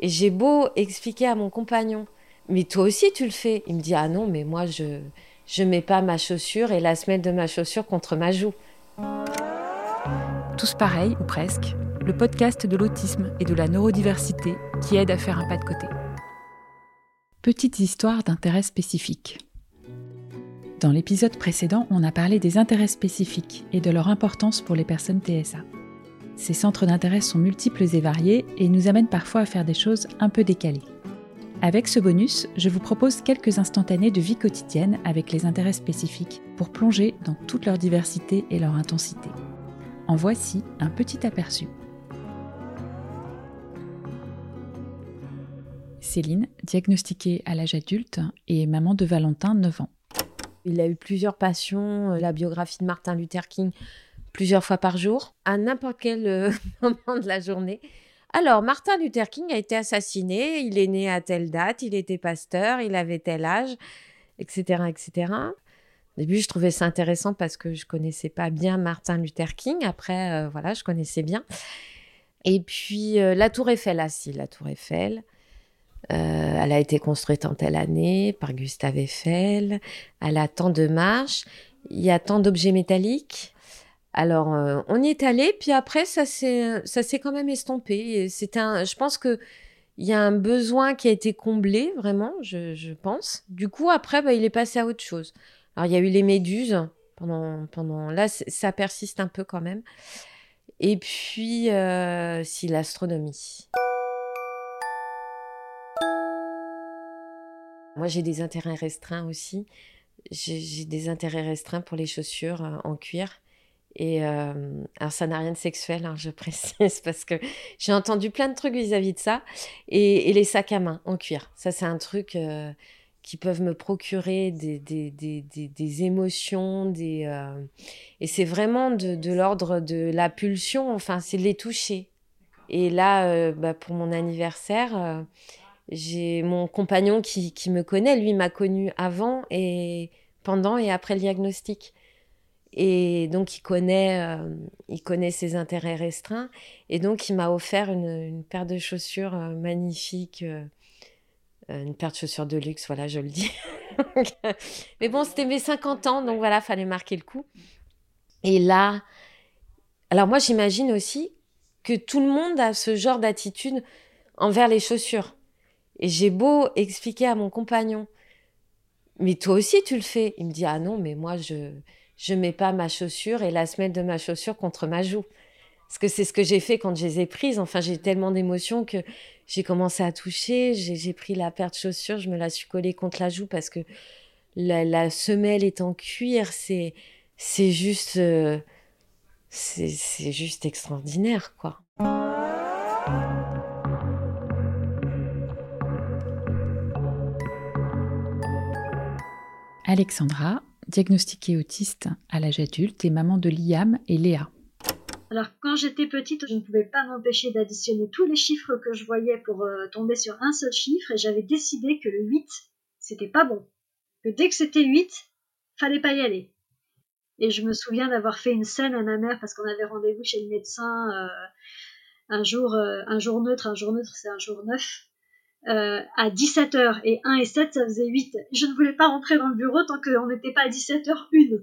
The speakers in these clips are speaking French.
Et j'ai beau expliquer à mon compagnon, mais toi aussi tu le fais. Il me dit ah non, mais moi je je mets pas ma chaussure et la semelle de ma chaussure contre ma joue. Tous pareils ou presque, le podcast de l'autisme et de la neurodiversité qui aide à faire un pas de côté. Petite histoire d'intérêt spécifique. Dans l'épisode précédent, on a parlé des intérêts spécifiques et de leur importance pour les personnes TSA. Ces centres d'intérêt sont multiples et variés et nous amènent parfois à faire des choses un peu décalées. Avec ce bonus, je vous propose quelques instantanés de vie quotidienne avec les intérêts spécifiques pour plonger dans toute leur diversité et leur intensité. En voici un petit aperçu. Céline, diagnostiquée à l'âge adulte, et maman de Valentin, 9 ans. Il a eu plusieurs passions, euh, la biographie de Martin Luther King plusieurs fois par jour, à n'importe quel euh, moment de la journée. Alors, Martin Luther King a été assassiné, il est né à telle date, il était pasteur, il avait tel âge, etc., etc. Au début, je trouvais ça intéressant parce que je connaissais pas bien Martin Luther King. Après, euh, voilà, je connaissais bien. Et puis, la Tour Eiffel, ah si, la Tour Eiffel. elle a été construite en telle année par Gustave Eiffel. Elle a tant de marches. Il y a tant d'objets métalliques. Alors, euh, on y est allé, puis après, ça s'est, quand même estompé. C'est un, je pense que il y a un besoin qui a été comblé, vraiment, je, pense. Du coup, après, bah, il est passé à autre chose. Alors, il y a eu les méduses pendant, pendant, là, ça persiste un peu quand même. Et puis, euh, si l'astronomie. Moi, j'ai des intérêts restreints aussi. J'ai des intérêts restreints pour les chaussures euh, en cuir. Et euh, alors ça n'a rien de sexuel, hein, je précise, parce que j'ai entendu plein de trucs vis-à-vis de ça. Et, les sacs à main en cuir, ça c'est un truc euh, qui peuvent me procurer des, des, des, des émotions, des, euh, et c'est vraiment de, l'ordre de la pulsion, enfin c'est de les toucher. Et là, bah, pour mon anniversaire, j'ai mon compagnon qui, qui me connaît, lui m'a connu avant et pendant et après le diagnostic. Et donc, il connaît, euh, il connaît ses intérêts restreints. Et donc, il m'a offert une, paire de chaussures euh, magnifiques, euh, une paire de chaussures de luxe, voilà, je le dis. Mais bon, c'était mes 50 ans, donc voilà, fallait marquer le coup. Et là, alors moi, j'imagine aussi que tout le monde a ce genre d'attitude envers les chaussures. Et j'ai beau expliquer à mon compagnon, mais toi aussi, tu le fais? Il me dit, ah non, mais moi, je je mets pas ma chaussure et la semelle de ma chaussure contre ma joue. Parce que c'est ce que j'ai fait quand je les ai prises. Enfin, j'ai tellement d'émotions que j'ai commencé à toucher. J'ai pris la paire de chaussures, je me la suis collée contre la joue parce que la, semelle est en cuir. C'est c'est juste euh, c'est juste extraordinaire, quoi. Alexandra, diagnostiquée autiste à l'âge adulte et maman de Liam et Léa. Alors quand j'étais petite, je ne pouvais pas m'empêcher d'additionner tous les chiffres que je voyais pour euh, tomber sur un seul chiffre et j'avais décidé que le 8, c'était pas bon. Que dès que c'était 8, fallait pas y aller. Et je me souviens d'avoir fait une scène à ma mère parce qu'on avait rendez-vous chez le médecin euh, un jour euh, un jour neutre, un jour neutre c'est un jour neuf euh, à 17h et 1 et 7 ça faisait 8. Je ne voulais pas rentrer dans le bureau tant qu'on n'était pas à 17h 1.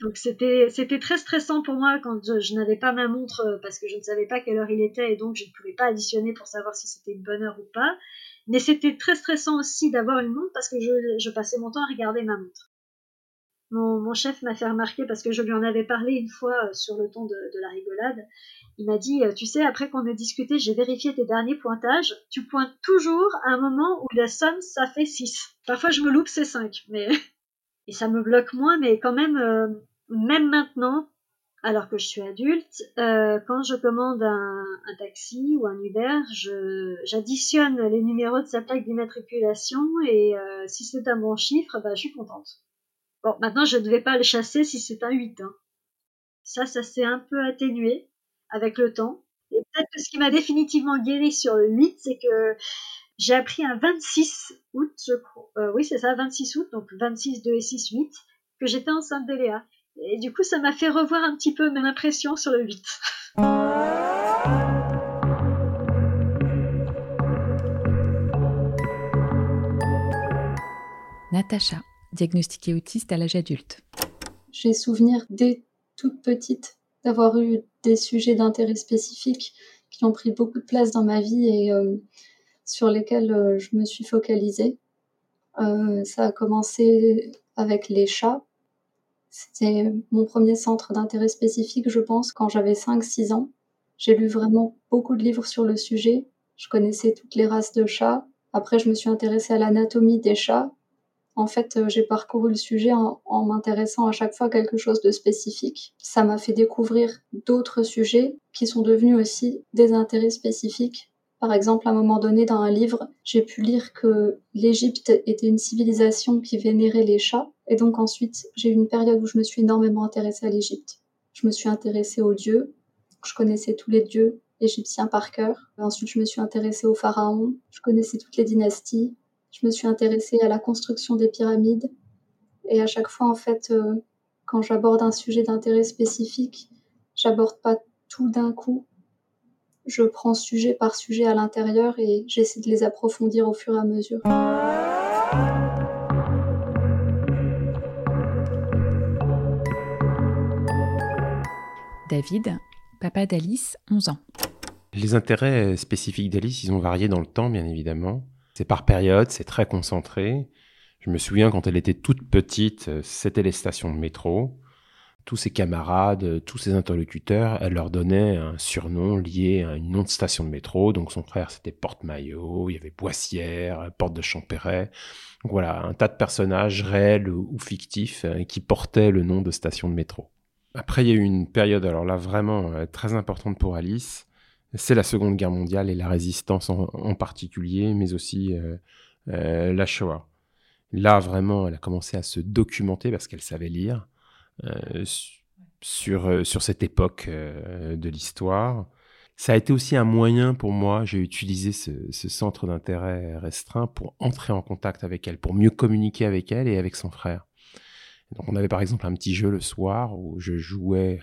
Donc c'était c'était très stressant pour moi quand je, n'avais pas ma montre euh, parce que je ne savais pas quelle heure il était et donc je ne pouvais pas additionner pour savoir si c'était une bonne heure ou pas. Mais c'était très stressant aussi d'avoir une montre parce que je, je passais mon temps à regarder ma montre. Mon, chef m'a fait remarquer parce que je lui en avais parlé une fois euh, sur le ton de, la rigolade. Il m'a dit, euh, tu sais, après qu'on ait discuté, j'ai vérifié tes derniers pointages. Tu pointes toujours à un moment où la somme, ça fait 6. Parfois, je me loupe, c'est 5. Mais... Et ça me bloque moins, mais quand même, euh, même maintenant, alors que je suis adulte, quand je commande un, un, taxi ou un Uber, j'additionne les numéros de sa plaque d'immatriculation et si c'est un bon chiffre, bah, je suis contente. Bon, maintenant, je ne vais pas le chasser si c'est un 8. Hein. Ça, ça s'est un peu atténué avec le temps. Et peut-être que ce qui m'a définitivement guéri sur le 8, c'est que j'ai appris un 26 août, je crois. Euh, oui, c'est ça, 26 août, donc 26, 2 et 6, 8, que j'étais enceinte d'Eléa. Et du coup, ça m'a fait revoir un petit peu mes impressions sur le 8. Natacha diagnostiquée autiste à l'âge adulte. J'ai souvenir dès toute petite d'avoir eu des sujets d'intérêt spécifique qui ont pris beaucoup de place dans ma vie et euh, sur lesquels euh, je me suis focalisée. Euh, ça a commencé avec les chats. C'était mon premier centre d'intérêt spécifique, je pense, quand j'avais 5-6 ans. J'ai lu vraiment beaucoup de livres sur le sujet. Je connaissais toutes les races de chats. Après, je me suis intéressée à l'anatomie des chats. En fait, euh, j'ai parcouru le sujet en, m'intéressant à chaque fois à quelque chose de spécifique. Ça m'a fait découvrir d'autres sujets qui sont devenus aussi des intérêts spécifiques par exemple, à un moment donné, dans un livre, j'ai pu lire que l'Égypte était une civilisation qui vénérait les chats. Et donc ensuite, j'ai eu une période où je me suis énormément intéressée à l'Égypte. Je me suis intéressée aux dieux. Je connaissais tous les dieux égyptiens par cœur. Ensuite, je me suis intéressée aux pharaons. Je connaissais toutes les dynasties. Je me suis intéressée à la construction des pyramides. Et à chaque fois, en fait, euh, quand j'aborde un sujet d'intérêt spécifique, j'aborde pas tout d'un coup je prends sujet par sujet à l'intérieur et j'essaie de les approfondir au fur et à mesure. David, papa d'Alice, 11 ans. Les intérêts spécifiques d'Alice, ils ont varié dans le temps, bien évidemment. C'est par période, c'est très concentré. Je me souviens quand elle était toute petite, c'était les stations de métro tous ses camarades, tous ses interlocuteurs, elle leur donnait un surnom lié à une nom de station de métro. Donc son frère c'était Porte-Maillot, il y avait Boissière, Porte de Champéret. Donc voilà, un tas de personnages réels ou fictifs euh, qui portaient le nom de station de métro. Après, il y a eu une période, alors là vraiment euh, très importante pour Alice. C'est la Seconde Guerre mondiale et la résistance en, particulier, mais aussi euh, la Shoah. Là, vraiment, elle a commencé à se documenter parce qu'elle savait lire. Euh, sur, euh, sur cette époque euh, de l'histoire. Ça a été aussi un moyen pour moi, j'ai utilisé ce, ce centre d'intérêt restreint pour entrer en contact avec elle, pour mieux communiquer avec elle et avec son frère. Donc on avait par exemple un petit jeu le soir où je jouais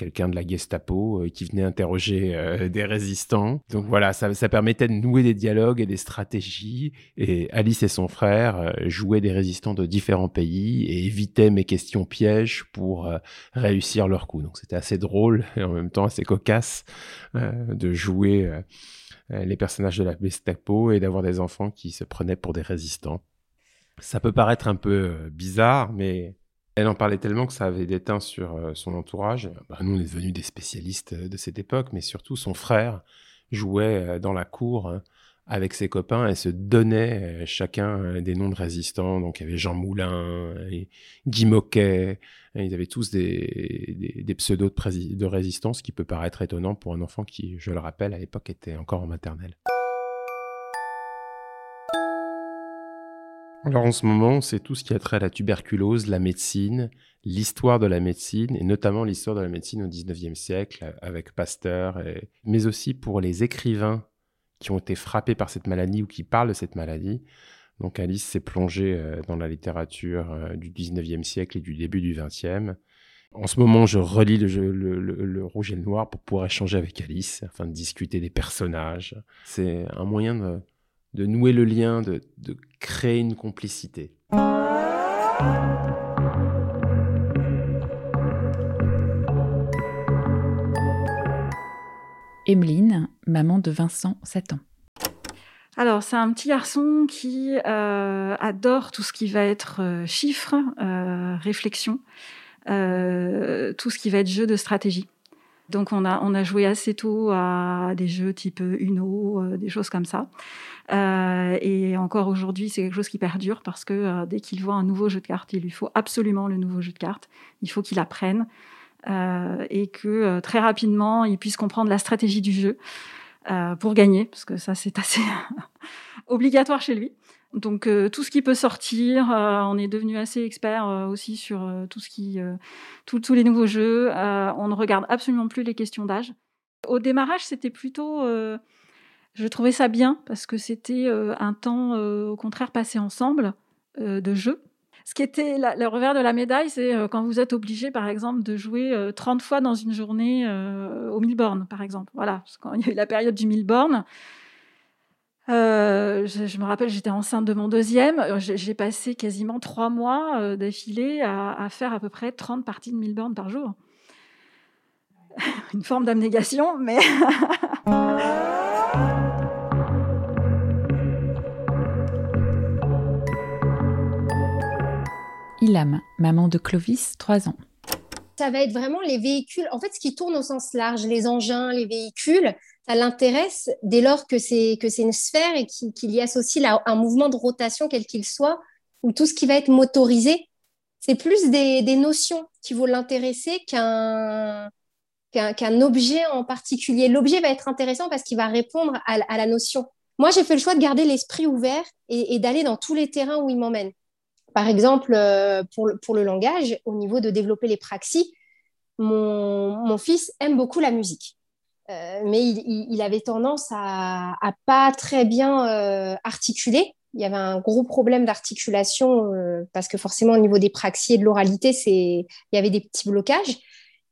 quelqu'un de la Gestapo euh, qui venait interroger euh, des résistants. Donc voilà, ça, ça, permettait de nouer des dialogues et des stratégies. Et Alice et son frère euh, jouaient des résistants de différents pays et évitaient mes questions pièges pour réussir leur coup. Donc c'était assez drôle et en même temps assez cocasse de jouer les personnages de la Gestapo et d'avoir des enfants qui se prenaient pour des résistants. Ça peut paraître un peu bizarre, mais elle en parlait tellement que ça avait déteint sur euh, son entourage. Bah, nous, on est devenus des spécialistes euh, de cette époque, mais surtout son frère jouait euh, dans la cour hein, avec ses copains et se donnait chacun des noms de résistants. Donc il y avait Jean Moulin, et Guy Moquet, ils avaient tous des, pseudos de, de résistance, qui peut paraître étonnant pour un enfant qui, je le rappelle, à l'époque était encore en maternelle. Alors en ce moment, c'est tout ce qui a trait à la tuberculose, la médecine, l'histoire de la médecine, et notamment l'histoire de la médecine au 19e siècle avec Pasteur, mais aussi pour les écrivains qui ont été frappés par cette maladie ou qui parlent de cette maladie. Donc Alice s'est plongée euh, dans la littérature euh, du 19e siècle et du début du 20e. En ce moment, je relis le, le, Rouge et le Noir pour pouvoir échanger avec Alice afin de discuter des personnages. C'est un moyen de, de nouer le lien, de, créer une complicité. Emeline, maman de Vincent, 7 ans. Alors, c'est un petit garçon qui euh, adore tout ce qui va être euh, chiffres, euh, réflexion, tout ce qui va être jeu de stratégie. Donc, on a, on a joué assez tôt à des jeux type Uno, des choses comme ça. Euh, et encore aujourd'hui, c'est quelque chose qui perdure parce que euh, dès qu'il voit un nouveau jeu de cartes, il lui faut absolument le nouveau jeu de cartes. Il faut qu'il apprenne euh, et que très rapidement, il puisse comprendre la stratégie du jeu pour gagner, parce que ça, c'est assez obligatoire chez lui. Donc tout ce qui peut sortir, on est devenu assez expert aussi sur tous les nouveaux jeux. on ne regarde absolument plus les questions d'âge. Au démarrage, c'était plutôt je trouvais ça bien parce que c'était euh, un temps, euh, au contraire, passé ensemble euh, de jeu. Ce qui était le revers de la médaille, c'est quand vous êtes obligé, par exemple, de jouer 30 fois dans une journée au mille bornes, par exemple. Voilà, quand il y a eu la période du mille bornes, Euh, je, me rappelle, j'étais enceinte de mon deuxième. J'ai passé quasiment trois mois d'affilée à, faire à peu près 30 parties de 1000 bornes par jour. Une forme d'abnégation, mais... Ilham, maman de Clovis, 3 ans. Ça va être vraiment les véhicules, en fait, ce qui tourne au sens large, les engins, les véhicules, l'intéresse dès lors que c'est que c'est une sphère et qu'il y associe un mouvement de rotation quel qu'il soit, ou tout ce qui va être motorisé. C'est plus des, notions qui vont l'intéresser qu'un qu'un objet en particulier. L'objet va être intéressant parce qu'il va répondre à, la notion. Moi, j'ai fait le choix de garder l'esprit ouvert et d'aller dans tous les terrains où il m'emmène. Par exemple, euh, pour le, pour le langage, au niveau de développer les praxis, mon, mon fils aime beaucoup la musique. Euh, mais il, avait tendance à, pas très bien euh, articuler. Il y avait un gros problème d'articulation parce que forcément au niveau des praxis et de l'oralité, il y avait des petits blocages.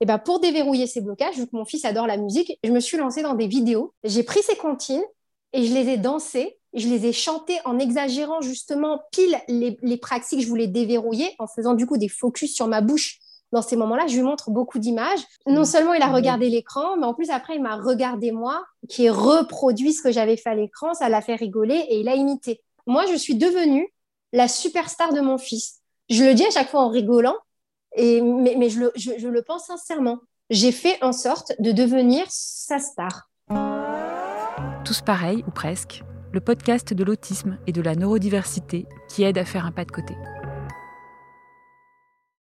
Et ben pour déverrouiller ces blocages, vu que mon fils adore la musique, je me suis lancée dans des vidéos. J'ai pris ses comptines et je les ai dansées je les ai chantés en exagérant justement pile les, les que je voulais déverrouiller, en faisant du coup des focus sur ma bouche. Dans ces moments-là, je lui montre beaucoup d'images. Non seulement il a regardé l'écran, mais en plus après, il m'a regardé moi, qui ai reproduit ce que j'avais fait à l'écran. Ça l'a fait rigoler et il a imité. Moi, je suis devenue la superstar de mon fils. Je le dis à chaque fois en rigolant, et, mais, mais je, le, je, je le pense sincèrement. J'ai fait en sorte de devenir sa star. Tous pareils, ou presque, le podcast de l'autisme et de la neurodiversité qui aide à faire un pas de côté.